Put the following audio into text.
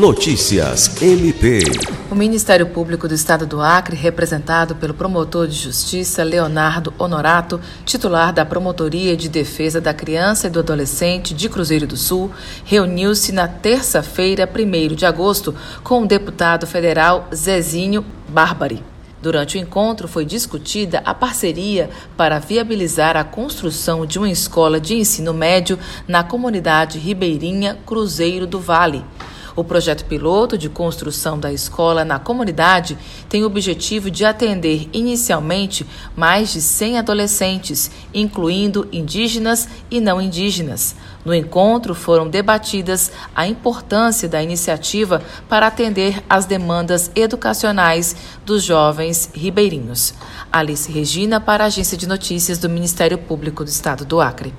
Notícias MP. O Ministério Público do Estado do Acre, representado pelo promotor de justiça Leonardo Honorato, titular da Promotoria de Defesa da Criança e do Adolescente de Cruzeiro do Sul, reuniu-se na terça-feira, 1 de agosto, com o deputado federal Zezinho Bárbari. Durante o encontro foi discutida a parceria para viabilizar a construção de uma escola de ensino médio na comunidade ribeirinha Cruzeiro do Vale. O projeto piloto de construção da escola na comunidade tem o objetivo de atender inicialmente mais de 100 adolescentes, incluindo indígenas e não indígenas. No encontro foram debatidas a importância da iniciativa para atender às demandas educacionais dos jovens ribeirinhos. Alice Regina para a Agência de Notícias do Ministério Público do Estado do Acre.